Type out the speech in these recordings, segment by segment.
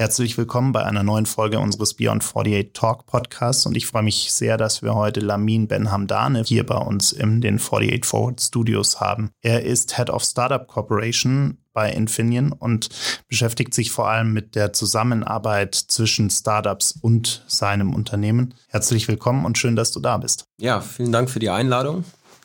Herzlich willkommen bei einer neuen Folge unseres Beyond 48 Talk Podcasts und ich freue mich sehr, dass wir heute Lamin Ben Hamdane hier bei uns in den 48 Forward Studios haben. Er ist Head of Startup Corporation bei Infineon und beschäftigt sich vor allem mit der Zusammenarbeit zwischen Startups und seinem Unternehmen. Herzlich willkommen und schön, dass du da bist. Ja, vielen Dank für die Einladung.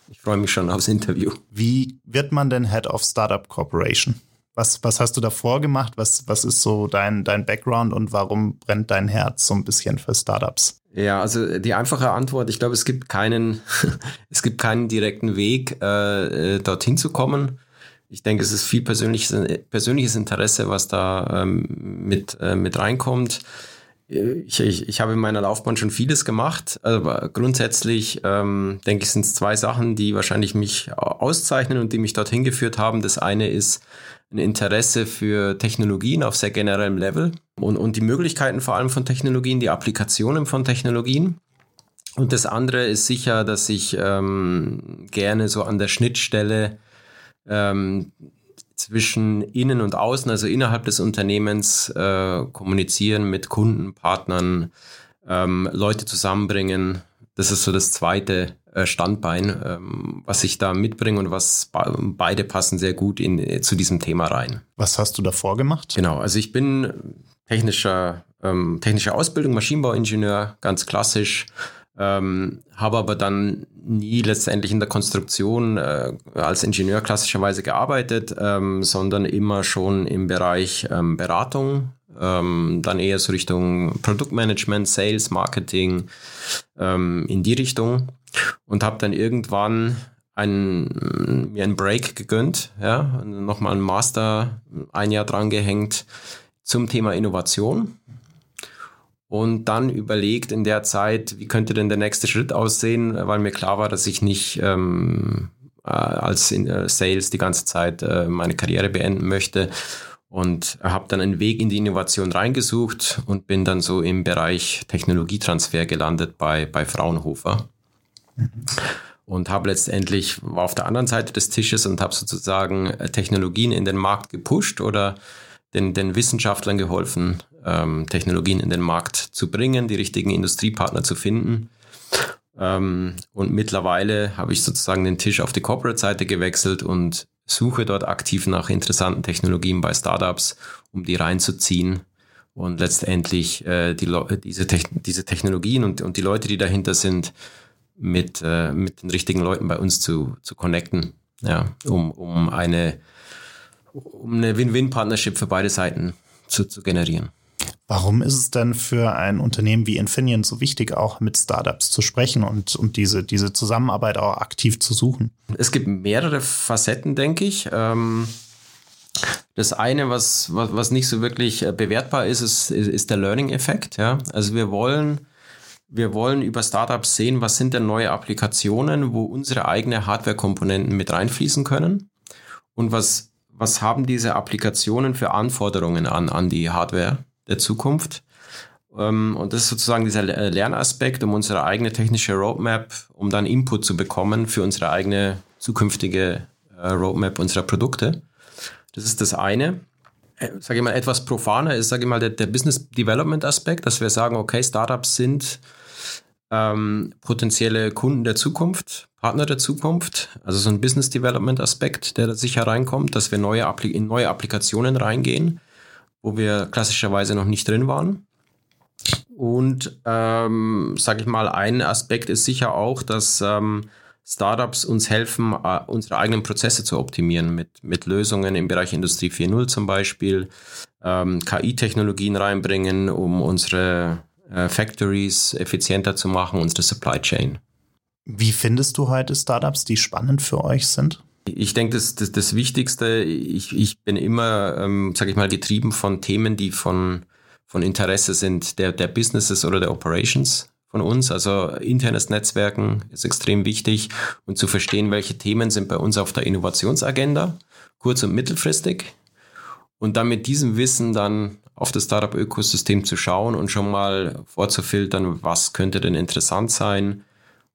Ich freue mich schon aufs Interview. Wie wird man denn Head of Startup Corporation? Was, was hast du davor gemacht? Was, was ist so dein, dein Background und warum brennt dein Herz so ein bisschen für Startups? Ja, also die einfache Antwort, ich glaube, es gibt keinen, es gibt keinen direkten Weg, äh, äh, dorthin zu kommen. Ich denke, es ist viel persönliches, persönliches Interesse, was da ähm, mit, äh, mit reinkommt. Ich, ich, ich habe in meiner Laufbahn schon vieles gemacht, aber grundsätzlich ähm, denke ich, sind es zwei Sachen, die wahrscheinlich mich auszeichnen und die mich dorthin geführt haben. Das eine ist ein Interesse für Technologien auf sehr generellem Level und, und die Möglichkeiten vor allem von Technologien, die Applikationen von Technologien. Und das andere ist sicher, dass ich ähm, gerne so an der Schnittstelle ähm, zwischen innen und außen, also innerhalb des Unternehmens, äh, kommunizieren mit Kunden, Partnern, ähm, Leute zusammenbringen. Das ist so das zweite äh, Standbein, ähm, was ich da mitbringe und was beide passen sehr gut in, äh, zu diesem Thema rein. Was hast du davor gemacht? Genau, also ich bin technischer, ähm, technische Ausbildung, Maschinenbauingenieur, ganz klassisch, ähm, habe aber dann nie letztendlich in der Konstruktion äh, als Ingenieur klassischerweise gearbeitet, ähm, sondern immer schon im Bereich ähm, Beratung, ähm, dann eher so Richtung Produktmanagement, Sales, Marketing, ähm, in die Richtung. Und habe dann irgendwann einen, mir einen Break gegönnt, ja, nochmal einen Master ein Jahr dran gehängt zum Thema Innovation und dann überlegt in der Zeit, wie könnte denn der nächste Schritt aussehen, weil mir klar war, dass ich nicht ähm, äh, als in, äh, Sales die ganze Zeit äh, meine Karriere beenden möchte und habe dann einen Weg in die Innovation reingesucht und bin dann so im Bereich Technologietransfer gelandet bei, bei Fraunhofer. Und habe letztendlich war auf der anderen Seite des Tisches und habe sozusagen Technologien in den Markt gepusht oder den, den Wissenschaftlern geholfen, ähm, Technologien in den Markt zu bringen, die richtigen Industriepartner zu finden. Ähm, und mittlerweile habe ich sozusagen den Tisch auf die Corporate-Seite gewechselt und suche dort aktiv nach interessanten Technologien bei Startups, um die reinzuziehen und letztendlich äh, die, diese, Te diese Technologien und, und die Leute, die dahinter sind, mit, äh, mit den richtigen Leuten bei uns zu, zu connecten, ja, um, um eine, um eine Win-Win-Partnership für beide Seiten zu, zu generieren. Warum ist es denn für ein Unternehmen wie Infineon so wichtig, auch mit Startups zu sprechen und, und diese, diese Zusammenarbeit auch aktiv zu suchen? Es gibt mehrere Facetten, denke ich. Ähm, das eine, was, was, nicht so wirklich äh, bewertbar ist, ist, ist der Learning-Effekt. Also wir wollen, wir wollen über Startups sehen, was sind denn neue Applikationen, wo unsere eigene Hardware-Komponenten mit reinfließen können und was, was haben diese Applikationen für Anforderungen an, an die Hardware der Zukunft. Ähm, und das ist sozusagen dieser Lernaspekt, um unsere eigene technische Roadmap, um dann Input zu bekommen für unsere eigene zukünftige äh, Roadmap unserer Produkte. Das ist das eine. Äh, sage ich mal, etwas profaner ist, sage ich mal, der, der Business Development Aspekt, dass wir sagen, okay, Startups sind ähm, potenzielle Kunden der Zukunft, Partner der Zukunft, also so ein Business Development Aspekt, der da sicher reinkommt, dass wir neue in neue Applikationen reingehen, wo wir klassischerweise noch nicht drin waren. Und ähm, sage ich mal, ein Aspekt ist sicher auch, dass ähm, Startups uns helfen, äh, unsere eigenen Prozesse zu optimieren mit, mit Lösungen im Bereich Industrie 4.0 zum Beispiel, ähm, KI-Technologien reinbringen, um unsere äh, Factories effizienter zu machen, unsere Supply Chain. Wie findest du heute Startups, die spannend für euch sind? Ich denke, das, das, das Wichtigste, ich, ich bin immer, ähm, sage ich mal, getrieben von Themen, die von, von Interesse sind der, der Businesses oder der Operations von uns. Also internes Netzwerken ist extrem wichtig und zu verstehen, welche Themen sind bei uns auf der Innovationsagenda, kurz- und mittelfristig. Und dann mit diesem Wissen dann auf das Startup-Ökosystem zu schauen und schon mal vorzufiltern, was könnte denn interessant sein,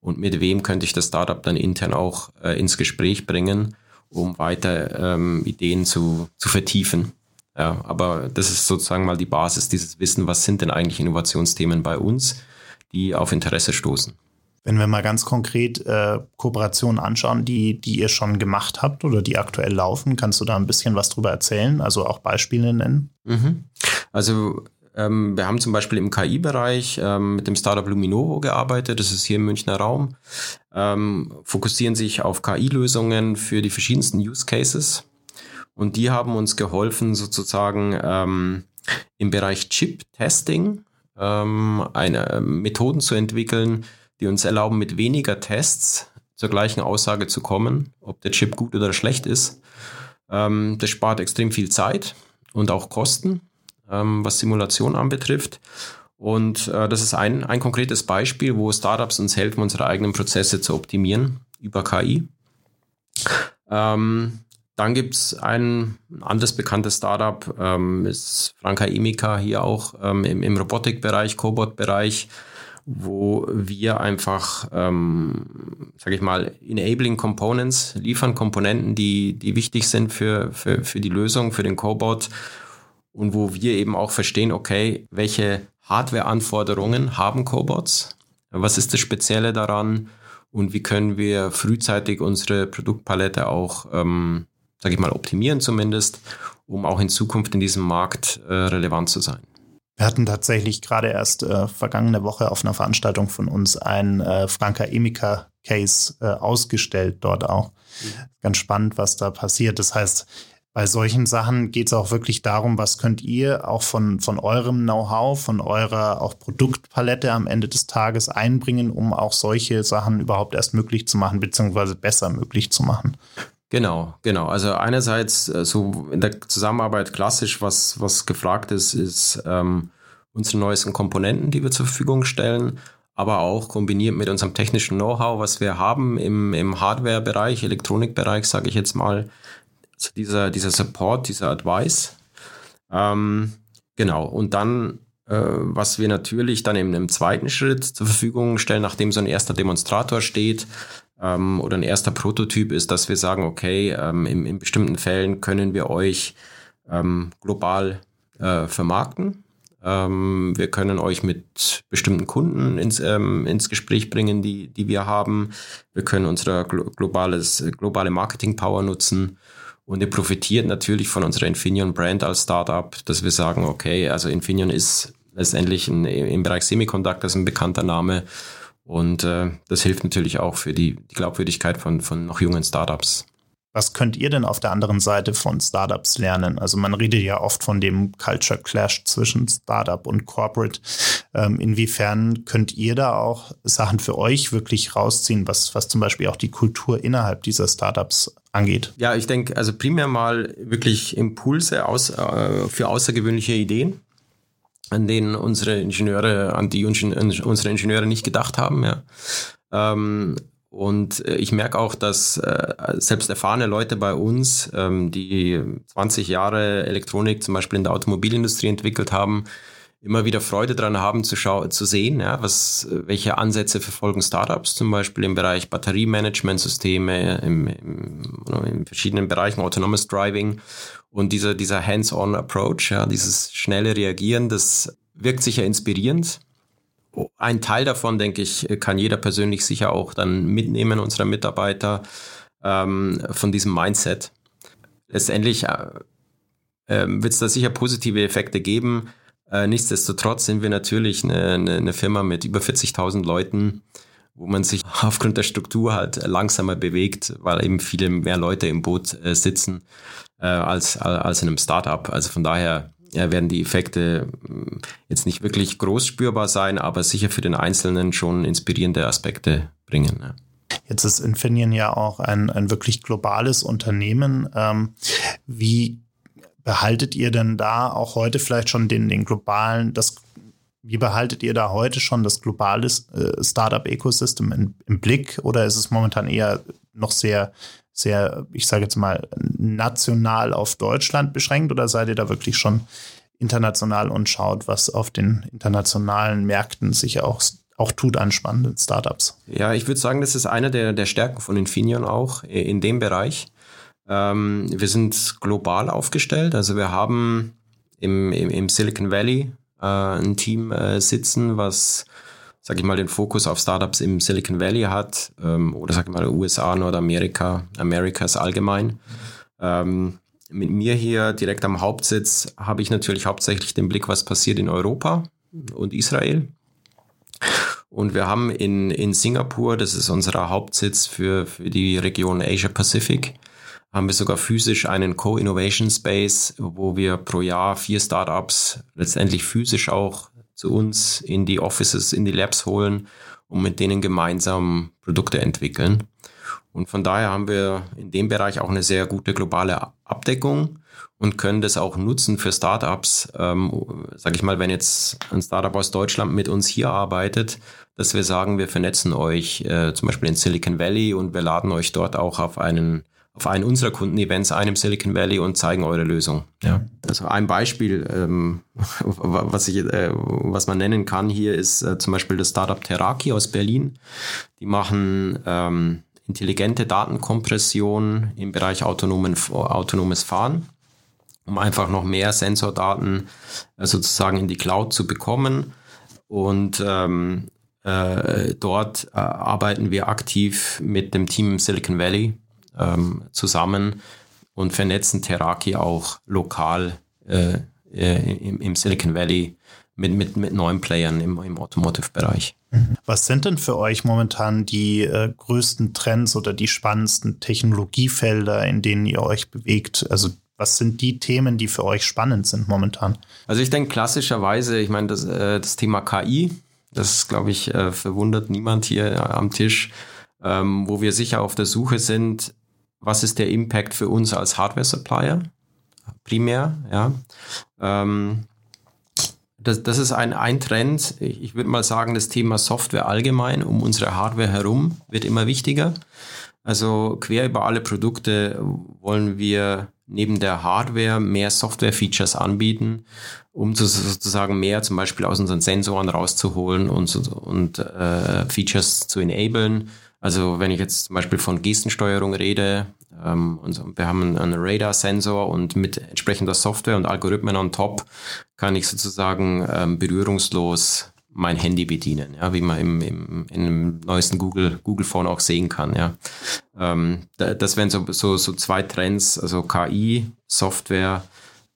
und mit wem könnte ich das Startup dann intern auch äh, ins Gespräch bringen, um weiter ähm, Ideen zu, zu vertiefen. Ja, aber das ist sozusagen mal die Basis, dieses Wissen, was sind denn eigentlich Innovationsthemen bei uns, die auf Interesse stoßen. Wenn wir mal ganz konkret äh, Kooperationen anschauen, die, die ihr schon gemacht habt oder die aktuell laufen, kannst du da ein bisschen was drüber erzählen, also auch Beispiele nennen? Mhm. Also ähm, wir haben zum Beispiel im KI-Bereich ähm, mit dem Startup Luminovo gearbeitet, das ist hier im Münchner Raum, ähm, fokussieren sich auf KI-Lösungen für die verschiedensten Use Cases. Und die haben uns geholfen, sozusagen ähm, im Bereich Chip-Testing ähm, eine, äh, Methoden zu entwickeln, die uns erlauben, mit weniger Tests zur gleichen Aussage zu kommen, ob der Chip gut oder schlecht ist. Ähm, das spart extrem viel Zeit und auch Kosten, ähm, was Simulation anbetrifft. Und äh, das ist ein, ein konkretes Beispiel, wo Startups uns helfen, unsere eigenen Prozesse zu optimieren über KI. Ähm, dann gibt es ein anderes bekanntes Startup, ähm, ist Franka Emika hier auch ähm, im, im Robotikbereich, Cobot-Bereich wo wir einfach, ähm, sage ich mal, enabling Components liefern, Komponenten, die, die wichtig sind für, für, für die Lösung, für den Cobot und wo wir eben auch verstehen, okay, welche Hardware-Anforderungen haben Cobots, was ist das Spezielle daran und wie können wir frühzeitig unsere Produktpalette auch, ähm, sage ich mal, optimieren zumindest, um auch in Zukunft in diesem Markt äh, relevant zu sein. Wir hatten tatsächlich gerade erst äh, vergangene Woche auf einer Veranstaltung von uns ein äh, Franka Emika Case äh, ausgestellt dort auch. Mhm. Ganz spannend, was da passiert. Das heißt, bei solchen Sachen geht es auch wirklich darum, was könnt ihr auch von, von eurem Know-how, von eurer auch Produktpalette am Ende des Tages einbringen, um auch solche Sachen überhaupt erst möglich zu machen, beziehungsweise besser möglich zu machen. Genau, genau. Also einerseits äh, so in der Zusammenarbeit klassisch, was, was gefragt ist, ist ähm, unsere neuesten Komponenten, die wir zur Verfügung stellen, aber auch kombiniert mit unserem technischen Know-how, was wir haben im, im Hardware-Bereich, Elektronikbereich, sage ich jetzt mal, also dieser, dieser Support, dieser Advice. Ähm, genau. Und dann äh, was wir natürlich dann im, im zweiten Schritt zur Verfügung stellen, nachdem so ein erster Demonstrator steht, ähm, oder ein erster Prototyp ist, dass wir sagen, okay, ähm, in, in bestimmten Fällen können wir euch ähm, global äh, vermarkten. Ähm, wir können euch mit bestimmten Kunden ins, ähm, ins Gespräch bringen, die, die wir haben. Wir können unsere globales, globale Marketing-Power nutzen. Und ihr profitiert natürlich von unserer Infineon Brand als Startup, dass wir sagen, okay, also Infineon ist letztendlich ein, im Bereich Semiconductors ein bekannter Name und äh, das hilft natürlich auch für die, die Glaubwürdigkeit von, von noch jungen Startups. Was könnt ihr denn auf der anderen Seite von Startups lernen? Also man redet ja oft von dem Culture Clash zwischen Startup und Corporate. Ähm, inwiefern könnt ihr da auch Sachen für euch wirklich rausziehen, was, was zum Beispiel auch die Kultur innerhalb dieser Startups angeht? Ja, ich denke, also primär mal wirklich Impulse aus, äh, für außergewöhnliche Ideen an denen unsere Ingenieure, an die unsere Ingenieure nicht gedacht haben. Ja. Ähm, und äh, ich merke auch, dass äh, selbst erfahrene Leute bei uns, ähm, die 20 Jahre Elektronik zum Beispiel in der Automobilindustrie entwickelt haben, immer wieder Freude daran haben zu, schauen, zu sehen, ja, was, welche Ansätze verfolgen Startups, zum Beispiel im Bereich Batteriemanagementsysteme, im, im, in verschiedenen Bereichen Autonomous Driving und dieser, dieser Hands-on Approach, ja, dieses schnelle Reagieren, das wirkt sicher inspirierend. Ein Teil davon, denke ich, kann jeder persönlich sicher auch dann mitnehmen, unserer Mitarbeiter, ähm, von diesem Mindset. Letztendlich äh, äh, wird es da sicher positive Effekte geben. Äh, nichtsdestotrotz sind wir natürlich eine, eine, eine Firma mit über 40.000 Leuten, wo man sich aufgrund der Struktur halt langsamer bewegt, weil eben viele mehr Leute im Boot äh, sitzen äh, als, als in einem Startup. Also von daher ja, werden die Effekte mm, jetzt nicht wirklich groß spürbar sein, aber sicher für den Einzelnen schon inspirierende Aspekte bringen. Ja. Jetzt ist Infineon ja auch ein, ein wirklich globales Unternehmen. Ähm, wie behaltet ihr denn da auch heute vielleicht schon den, den globalen, das, wie behaltet ihr da heute schon das globale äh, Startup-Ecosystem im Blick oder ist es momentan eher noch sehr sehr, ich sage jetzt mal, national auf Deutschland beschränkt oder seid ihr da wirklich schon international und schaut, was auf den internationalen Märkten sich auch auch tut an spannenden Startups? Ja, ich würde sagen, das ist einer der, der Stärken von Infineon auch in dem Bereich. Ähm, wir sind global aufgestellt, also wir haben im, im, im Silicon Valley äh, ein Team äh, sitzen, was sag ich mal, den Fokus auf Startups im Silicon Valley hat ähm, oder sag ich mal USA, Nordamerika, Amerikas allgemein. Ähm, mit mir hier direkt am Hauptsitz habe ich natürlich hauptsächlich den Blick, was passiert in Europa und Israel. Und wir haben in, in Singapur, das ist unser Hauptsitz für, für die Region Asia Pacific, haben wir sogar physisch einen Co-Innovation Space, wo wir pro Jahr vier Startups letztendlich physisch auch zu uns in die Offices, in die Labs holen und mit denen gemeinsam Produkte entwickeln. Und von daher haben wir in dem Bereich auch eine sehr gute globale Abdeckung und können das auch nutzen für Startups. Ähm, sag ich mal, wenn jetzt ein Startup aus Deutschland mit uns hier arbeitet, dass wir sagen, wir vernetzen euch äh, zum Beispiel in Silicon Valley und wir laden euch dort auch auf einen auf einen unserer Kundenevents ein im Silicon Valley und zeigen eure Lösung. Ja. Also ein Beispiel, ähm, was, ich, äh, was man nennen kann hier, ist äh, zum Beispiel das Startup Teraki aus Berlin. Die machen ähm, intelligente Datenkompression im Bereich autonomen, autonomes Fahren, um einfach noch mehr Sensordaten äh, sozusagen in die Cloud zu bekommen. Und ähm, äh, dort äh, arbeiten wir aktiv mit dem Team Silicon Valley ähm, zusammen und vernetzen Teraki auch lokal äh, äh, im, im, Silicon Valley mit, mit, mit neuen Playern im, im Automotive-Bereich. Mhm. Was sind denn für euch momentan die äh, größten Trends oder die spannendsten Technologiefelder, in denen ihr euch bewegt? Also was sind die Themen, die für euch spannend sind momentan? Also ich denke klassischerweise, ich meine, das, äh, das Thema KI, das glaube ich, äh, verwundert niemand hier am Tisch, ähm, wo wir sicher auf der Suche sind, was ist der Impact für uns als Hardware-Supplier? Primär, ja. Ähm, das, das ist ein, ein Trend. Ich würde mal sagen, das Thema Software allgemein um unsere Hardware herum wird immer wichtiger. Also quer über alle Produkte wollen wir neben der Hardware mehr Software-Features anbieten, um sozusagen mehr zum Beispiel aus unseren Sensoren rauszuholen und, und äh, Features zu enablen also wenn ich jetzt zum Beispiel von Gestensteuerung rede, ähm, und wir haben einen Radar-Sensor und mit entsprechender Software und Algorithmen on top kann ich sozusagen ähm, berührungslos mein Handy bedienen, ja, wie man im, im, im neuesten Google, Google Phone auch sehen kann, ja. Ähm, das wären so, so, so zwei Trends, also KI, Software,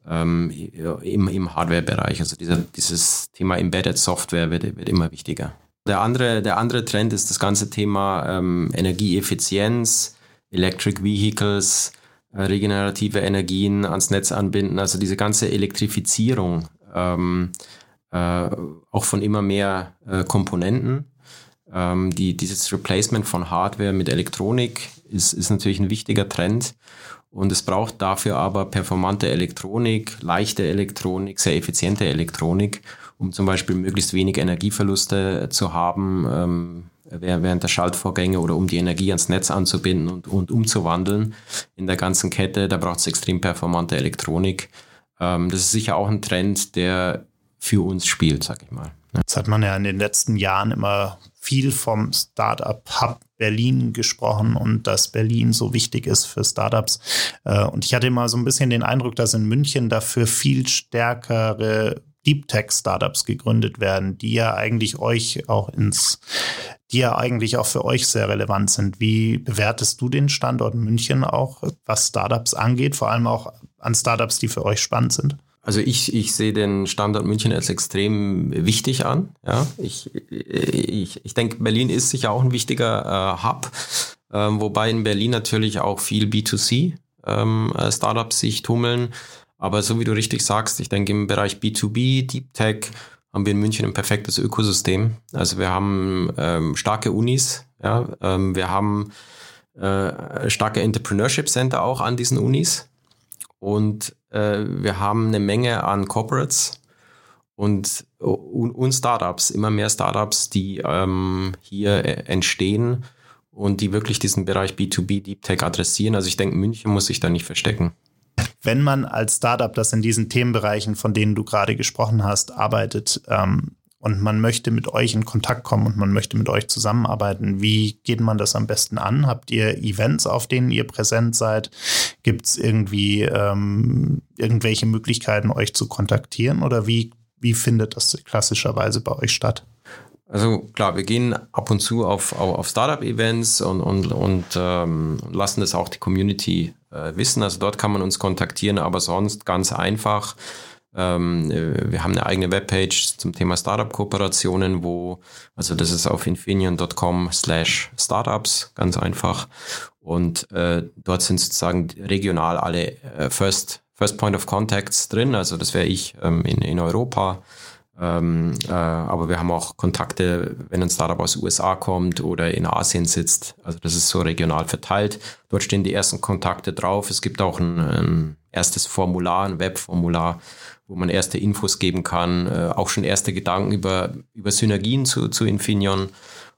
ähm, im, im Hardware-Bereich. Also dieser, dieses Thema Embedded Software wird, wird immer wichtiger. Der andere, der andere Trend ist das ganze Thema ähm, Energieeffizienz, Electric Vehicles, äh, regenerative Energien ans Netz anbinden, also diese ganze Elektrifizierung ähm, äh, auch von immer mehr äh, Komponenten. Ähm, die, dieses Replacement von Hardware mit Elektronik ist, ist natürlich ein wichtiger Trend. Und es braucht dafür aber performante Elektronik, leichte Elektronik, sehr effiziente Elektronik um zum Beispiel möglichst wenig Energieverluste zu haben ähm, während der Schaltvorgänge oder um die Energie ans Netz anzubinden und, und umzuwandeln in der ganzen Kette. Da braucht es extrem performante Elektronik. Ähm, das ist sicher auch ein Trend, der für uns spielt, sag ich mal. Das hat man ja in den letzten Jahren immer viel vom Startup Hub Berlin gesprochen und dass Berlin so wichtig ist für Startups. Äh, und ich hatte immer so ein bisschen den Eindruck, dass in München dafür viel stärkere Deep Tech Startups gegründet werden, die ja eigentlich euch auch ins, die ja eigentlich auch für euch sehr relevant sind. Wie bewertest du den Standort München auch, was Startups angeht, vor allem auch an Startups, die für euch spannend sind? Also ich, ich sehe den Standort München als extrem wichtig an. Ja, ich, ich, ich denke, Berlin ist sicher auch ein wichtiger äh, Hub, äh, wobei in Berlin natürlich auch viel B2C ähm, äh, Startups sich tummeln. Aber so wie du richtig sagst, ich denke im Bereich B2B, Deep Tech haben wir in München ein perfektes Ökosystem. Also wir haben ähm, starke Unis, ja, ähm, wir haben äh, starke Entrepreneurship Center auch an diesen Unis und wir haben eine Menge an Corporates und, und, und Startups, immer mehr Startups, die ähm, hier äh, entstehen und die wirklich diesen Bereich B2B Deep Tech adressieren. Also ich denke, München muss sich da nicht verstecken wenn man als Startup, das in diesen Themenbereichen, von denen du gerade gesprochen hast, arbeitet ähm, und man möchte mit euch in Kontakt kommen und man möchte mit euch zusammenarbeiten. Wie geht man das am besten an? Habt ihr Events, auf denen ihr präsent seid? Gibt es irgendwie ähm, irgendwelche Möglichkeiten, euch zu kontaktieren oder wie, wie findet das klassischerweise bei euch statt? Also klar, wir gehen ab und zu auf, auf, Startup-Events und, und, und ähm, lassen das auch die Community äh, wissen. Also dort kann man uns kontaktieren, aber sonst ganz einfach ähm, äh, wir haben eine eigene Webpage zum Thema Startup-Kooperationen, wo, also das ist auf infineon.com slash startups, ganz einfach. Und äh, dort sind sozusagen regional alle äh, First, First Point of Contacts drin. Also das wäre ich ähm, in, in Europa. Ähm, äh, aber wir haben auch Kontakte, wenn ein Startup aus USA kommt oder in Asien sitzt. Also das ist so regional verteilt. Dort stehen die ersten Kontakte drauf. Es gibt auch ein, ein erstes Formular, ein Webformular, wo man erste Infos geben kann, äh, auch schon erste Gedanken über, über Synergien zu, zu Infineon.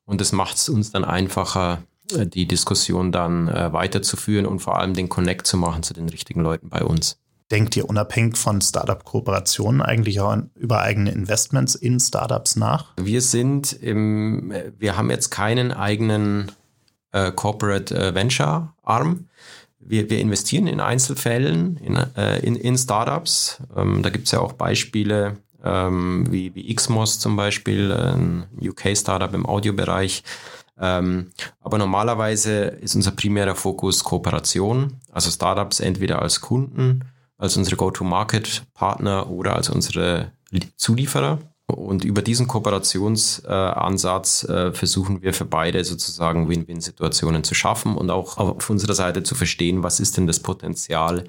Und das macht es uns dann einfacher, äh, die Diskussion dann äh, weiterzuführen und vor allem den Connect zu machen zu den richtigen Leuten bei uns. Denkt ihr unabhängig von Startup-Kooperationen eigentlich auch über eigene Investments in Startups nach? Wir sind im, wir haben jetzt keinen eigenen äh, Corporate äh, Venture Arm wir, wir investieren in Einzelfällen, in, äh, in, in Startups. Ähm, da gibt es ja auch Beispiele ähm, wie, wie XMOS zum Beispiel, ein UK-Startup im Audiobereich. Ähm, aber normalerweise ist unser primärer Fokus Kooperation, also Startups entweder als Kunden, als unsere Go-to-Market-Partner oder als unsere Zulieferer. Und über diesen Kooperationsansatz äh, versuchen wir für beide sozusagen Win-Win-Situationen zu schaffen und auch auf unserer Seite zu verstehen, was ist denn das Potenzial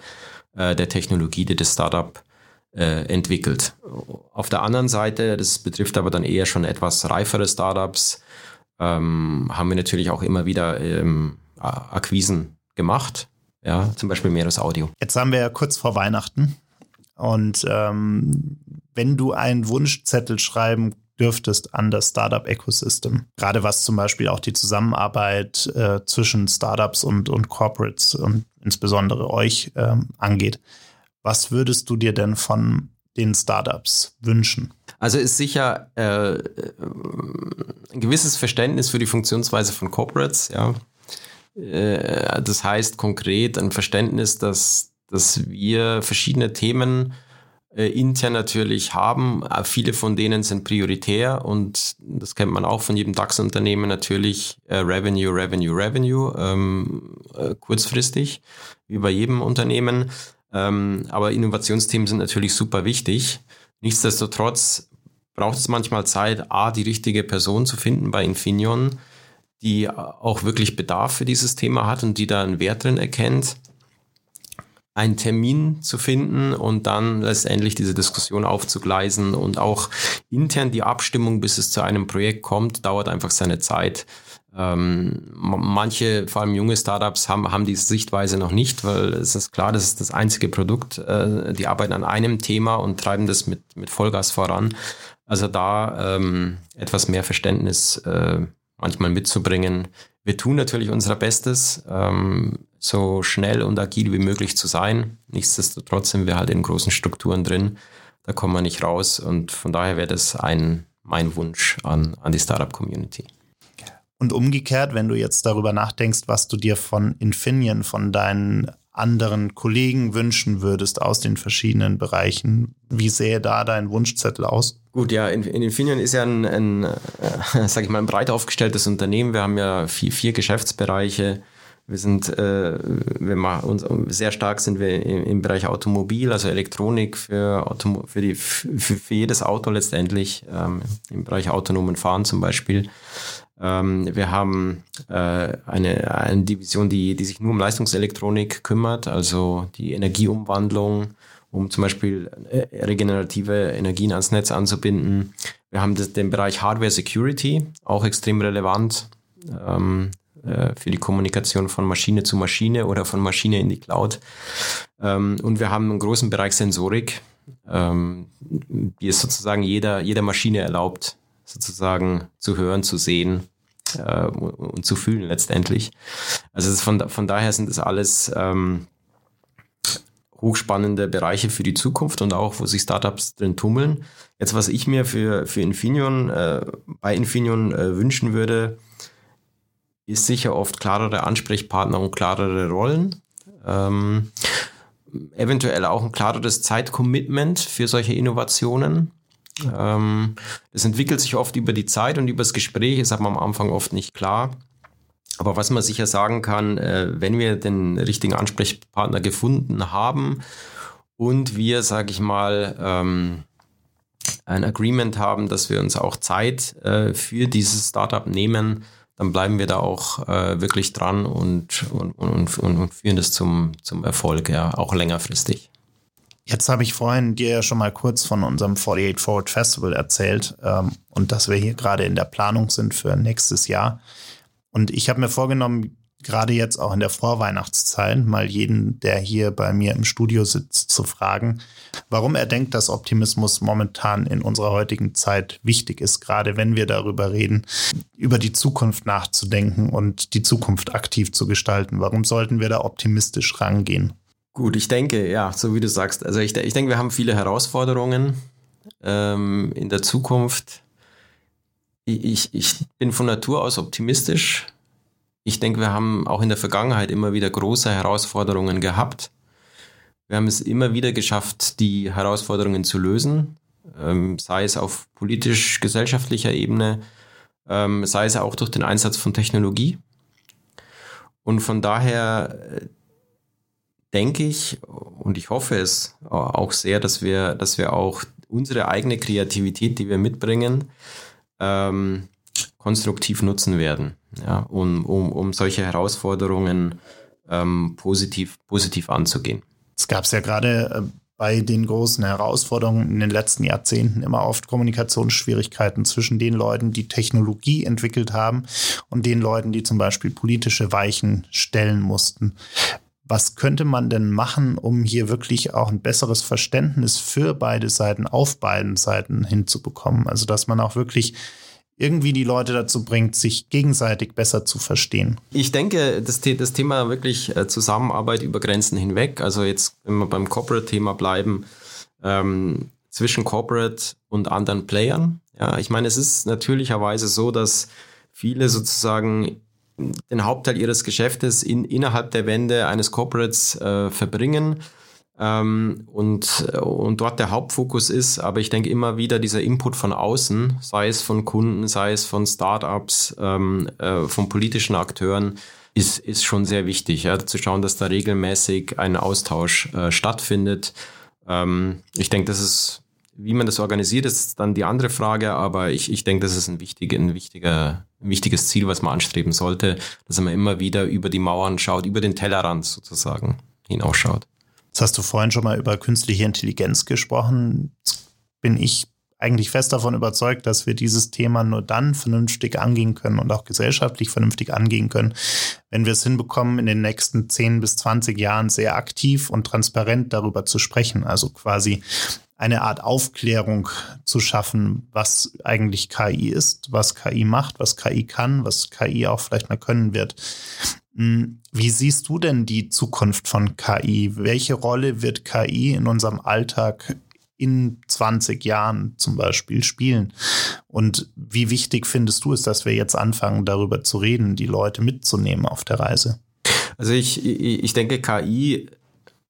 äh, der Technologie, die das Startup äh, entwickelt. Auf der anderen Seite, das betrifft aber dann eher schon etwas reifere Startups, ähm, haben wir natürlich auch immer wieder ähm, Akquisen gemacht. Ja, zum Beispiel Meeres Audio. Jetzt haben wir ja kurz vor Weihnachten und ähm, wenn du einen Wunschzettel schreiben dürftest an das Startup-Ecosystem, gerade was zum Beispiel auch die Zusammenarbeit äh, zwischen Startups und, und Corporates und insbesondere euch ähm, angeht, was würdest du dir denn von den Startups wünschen? Also ist sicher äh, ein gewisses Verständnis für die Funktionsweise von Corporates, ja. Äh, das heißt konkret ein Verständnis, dass, dass wir verschiedene Themen äh, intern natürlich haben. Äh, viele von denen sind prioritär und das kennt man auch von jedem DAX-Unternehmen natürlich äh, Revenue, Revenue, Revenue, ähm, äh, kurzfristig, wie bei jedem Unternehmen. Ähm, aber Innovationsthemen sind natürlich super wichtig. Nichtsdestotrotz braucht es manchmal Zeit, A, die richtige Person zu finden bei Infineon, die auch wirklich Bedarf für dieses Thema hat und die da einen Wert drin erkennt einen Termin zu finden und dann letztendlich diese Diskussion aufzugleisen und auch intern die Abstimmung, bis es zu einem Projekt kommt, dauert einfach seine Zeit. Ähm, manche, vor allem junge Startups, haben, haben diese Sichtweise noch nicht, weil es ist klar, das ist das einzige Produkt. Äh, die arbeiten an einem Thema und treiben das mit, mit Vollgas voran. Also da ähm, etwas mehr Verständnis äh, manchmal mitzubringen. Wir tun natürlich unser Bestes. Ähm, so schnell und agil wie möglich zu sein. Nichtsdestotrotz sind wir halt in großen Strukturen drin. Da kommen wir nicht raus. Und von daher wäre das ein, mein Wunsch an, an die Startup-Community. Und umgekehrt, wenn du jetzt darüber nachdenkst, was du dir von Infineon, von deinen anderen Kollegen wünschen würdest aus den verschiedenen Bereichen, wie sähe da dein Wunschzettel aus? Gut, ja, in, in Infineon ist ja ein, ein äh, sag ich mal, ein breit aufgestelltes Unternehmen. Wir haben ja vier, vier Geschäftsbereiche. Wir sind, äh, wir machen uns sehr stark sind wir im, im Bereich Automobil, also Elektronik für, Automo für, die, für, für jedes Auto letztendlich, ähm, im Bereich autonomen Fahren zum Beispiel. Ähm, wir haben äh, eine, eine Division, die, die sich nur um Leistungselektronik kümmert, also die Energieumwandlung, um zum Beispiel äh, regenerative Energien ans Netz anzubinden. Wir haben das, den Bereich Hardware Security, auch extrem relevant. Ähm, äh, für die Kommunikation von Maschine zu Maschine oder von Maschine in die Cloud. Ähm, und wir haben einen großen Bereich Sensorik, ähm, die es sozusagen jeder, jeder Maschine erlaubt, sozusagen zu hören, zu sehen äh, und zu fühlen letztendlich. Also von, von daher sind das alles ähm, hochspannende Bereiche für die Zukunft und auch, wo sich Startups drin tummeln. Jetzt, was ich mir für, für Infineon, äh, bei Infineon äh, wünschen würde, ist sicher oft klarere Ansprechpartner und klarere Rollen. Ähm, eventuell auch ein klareres Zeitcommitment für solche Innovationen. Ähm, das entwickelt sich oft über die Zeit und über das Gespräch, ist aber am Anfang oft nicht klar. Aber was man sicher sagen kann, äh, wenn wir den richtigen Ansprechpartner gefunden haben und wir, sage ich mal, ähm, ein Agreement haben, dass wir uns auch Zeit äh, für dieses Startup nehmen, dann bleiben wir da auch äh, wirklich dran und, und, und, und, führen das zum, zum Erfolg, ja, auch längerfristig. Jetzt habe ich vorhin dir ja schon mal kurz von unserem 48 Forward Festival erzählt ähm, und dass wir hier gerade in der Planung sind für nächstes Jahr. Und ich habe mir vorgenommen, gerade jetzt auch in der Vorweihnachtszeit, mal jeden, der hier bei mir im Studio sitzt, zu fragen, warum er denkt, dass Optimismus momentan in unserer heutigen Zeit wichtig ist, gerade wenn wir darüber reden, über die Zukunft nachzudenken und die Zukunft aktiv zu gestalten. Warum sollten wir da optimistisch rangehen? Gut, ich denke, ja, so wie du sagst, also ich, ich denke, wir haben viele Herausforderungen ähm, in der Zukunft ich, ich bin von Natur aus optimistisch. Ich denke, wir haben auch in der Vergangenheit immer wieder große Herausforderungen gehabt. Wir haben es immer wieder geschafft, die Herausforderungen zu lösen, ähm, sei es auf politisch-gesellschaftlicher Ebene, ähm, sei es auch durch den Einsatz von Technologie. Und von daher äh, denke ich und ich hoffe es auch sehr, dass wir, dass wir auch unsere eigene Kreativität, die wir mitbringen, ähm, konstruktiv nutzen werden, ja, um, um, um solche Herausforderungen ähm, positiv, positiv anzugehen. Es gab es ja gerade äh, bei den großen Herausforderungen in den letzten Jahrzehnten immer oft Kommunikationsschwierigkeiten zwischen den Leuten, die Technologie entwickelt haben und den Leuten, die zum Beispiel politische Weichen stellen mussten. Was könnte man denn machen, um hier wirklich auch ein besseres Verständnis für beide Seiten auf beiden Seiten hinzubekommen? Also, dass man auch wirklich irgendwie die Leute dazu bringt, sich gegenseitig besser zu verstehen. Ich denke, das, das Thema wirklich äh, Zusammenarbeit über Grenzen hinweg, also jetzt, wenn wir beim Corporate-Thema bleiben, ähm, zwischen Corporate und anderen Playern. Ja, ich meine, es ist natürlicherweise so, dass viele sozusagen den Hauptteil ihres Geschäftes in, innerhalb der Wände eines Corporates äh, verbringen ähm, und, und dort der Hauptfokus ist. Aber ich denke immer wieder dieser Input von außen, sei es von Kunden, sei es von Startups, ähm, äh, von politischen Akteuren, ist, ist schon sehr wichtig, ja, zu schauen, dass da regelmäßig ein Austausch äh, stattfindet. Ähm, ich denke, das ist wie man das organisiert, ist dann die andere Frage, aber ich, ich denke, das ist ein, wichtig, ein, wichtiger, ein wichtiges Ziel, was man anstreben sollte, dass man immer wieder über die Mauern schaut, über den Tellerrand sozusagen hinausschaut. Jetzt hast du vorhin schon mal über künstliche Intelligenz gesprochen. Jetzt bin ich eigentlich fest davon überzeugt, dass wir dieses Thema nur dann vernünftig angehen können und auch gesellschaftlich vernünftig angehen können, wenn wir es hinbekommen, in den nächsten 10 bis 20 Jahren sehr aktiv und transparent darüber zu sprechen. Also quasi eine Art Aufklärung zu schaffen, was eigentlich KI ist, was KI macht, was KI kann, was KI auch vielleicht mal können wird. Hm, wie siehst du denn die Zukunft von KI? Welche Rolle wird KI in unserem Alltag in 20 Jahren zum Beispiel spielen? Und wie wichtig findest du es, dass wir jetzt anfangen, darüber zu reden, die Leute mitzunehmen auf der Reise? Also ich, ich denke, KI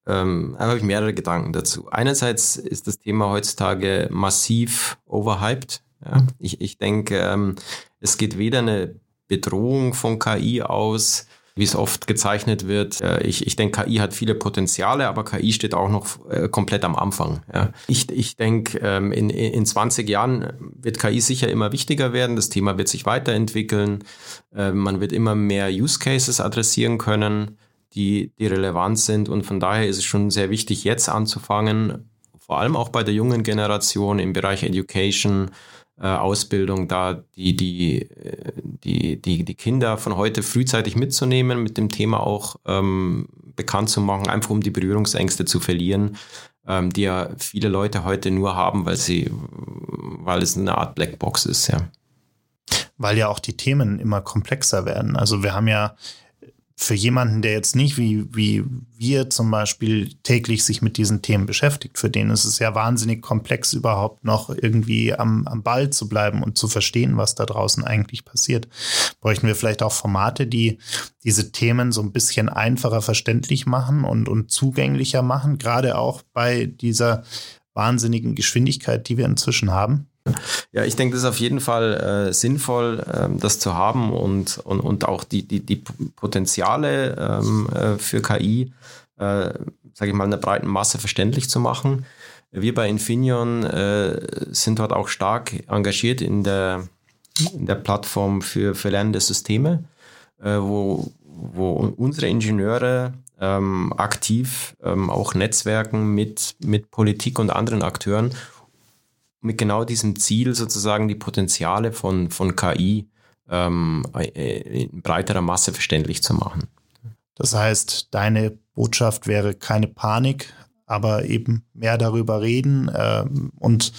ähm, habe ich mehrere Gedanken dazu. Einerseits ist das Thema heutzutage massiv overhyped. Ja. Ich, ich denke, ähm, es geht weder eine Bedrohung von KI aus, wie es oft gezeichnet wird. Äh, ich, ich denke, KI hat viele Potenziale, aber KI steht auch noch äh, komplett am Anfang. Ich, ich denke, ähm, in, in 20 Jahren wird KI sicher immer wichtiger werden. Das Thema wird sich weiterentwickeln. Äh, man wird immer mehr Use Cases adressieren können die, die relevant sind. Und von daher ist es schon sehr wichtig, jetzt anzufangen, vor allem auch bei der jungen Generation im Bereich Education, äh, Ausbildung, da die, die, äh, die, die, die Kinder von heute frühzeitig mitzunehmen, mit dem Thema auch ähm, bekannt zu machen, einfach um die Berührungsängste zu verlieren, ähm, die ja viele Leute heute nur haben, weil sie, weil es eine Art Blackbox ist, ja. Weil ja auch die Themen immer komplexer werden. Also wir haben ja für jemanden, der jetzt nicht wie, wie wir zum Beispiel täglich sich mit diesen Themen beschäftigt, für den ist es ja wahnsinnig komplex, überhaupt noch irgendwie am, am Ball zu bleiben und zu verstehen, was da draußen eigentlich passiert. Bräuchten wir vielleicht auch Formate, die diese Themen so ein bisschen einfacher verständlich machen und, und zugänglicher machen, gerade auch bei dieser wahnsinnigen Geschwindigkeit, die wir inzwischen haben? Ja, ich denke, das ist auf jeden Fall äh, sinnvoll, ähm, das zu haben und, und, und auch die, die, die Potenziale ähm, äh, für KI, äh, sage ich mal, einer breiten Masse verständlich zu machen. Wir bei Infineon äh, sind dort auch stark engagiert in der, in der Plattform für, für lernende Systeme, äh, wo, wo unsere Ingenieure ähm, aktiv ähm, auch Netzwerken mit, mit Politik und anderen Akteuren, mit genau diesem Ziel sozusagen die Potenziale von, von KI ähm, äh, in breiterer Masse verständlich zu machen. Das heißt, deine Botschaft wäre keine Panik, aber eben mehr darüber reden ähm, und,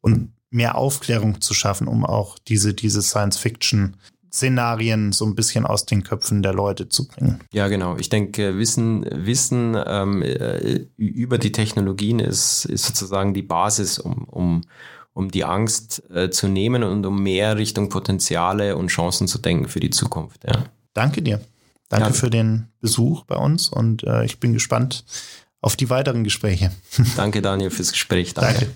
und mehr Aufklärung zu schaffen, um auch diese, diese Science-Fiction Szenarien so ein bisschen aus den Köpfen der Leute zu bringen. Ja, genau. Ich denke, Wissen, Wissen ähm, äh, über die Technologien ist, ist sozusagen die Basis, um, um, um die Angst äh, zu nehmen und um mehr Richtung Potenziale und Chancen zu denken für die Zukunft. Ja. Danke dir. Danke ja. für den Besuch bei uns und äh, ich bin gespannt auf die weiteren Gespräche. Danke, Daniel, fürs Gespräch. Danke. Danke.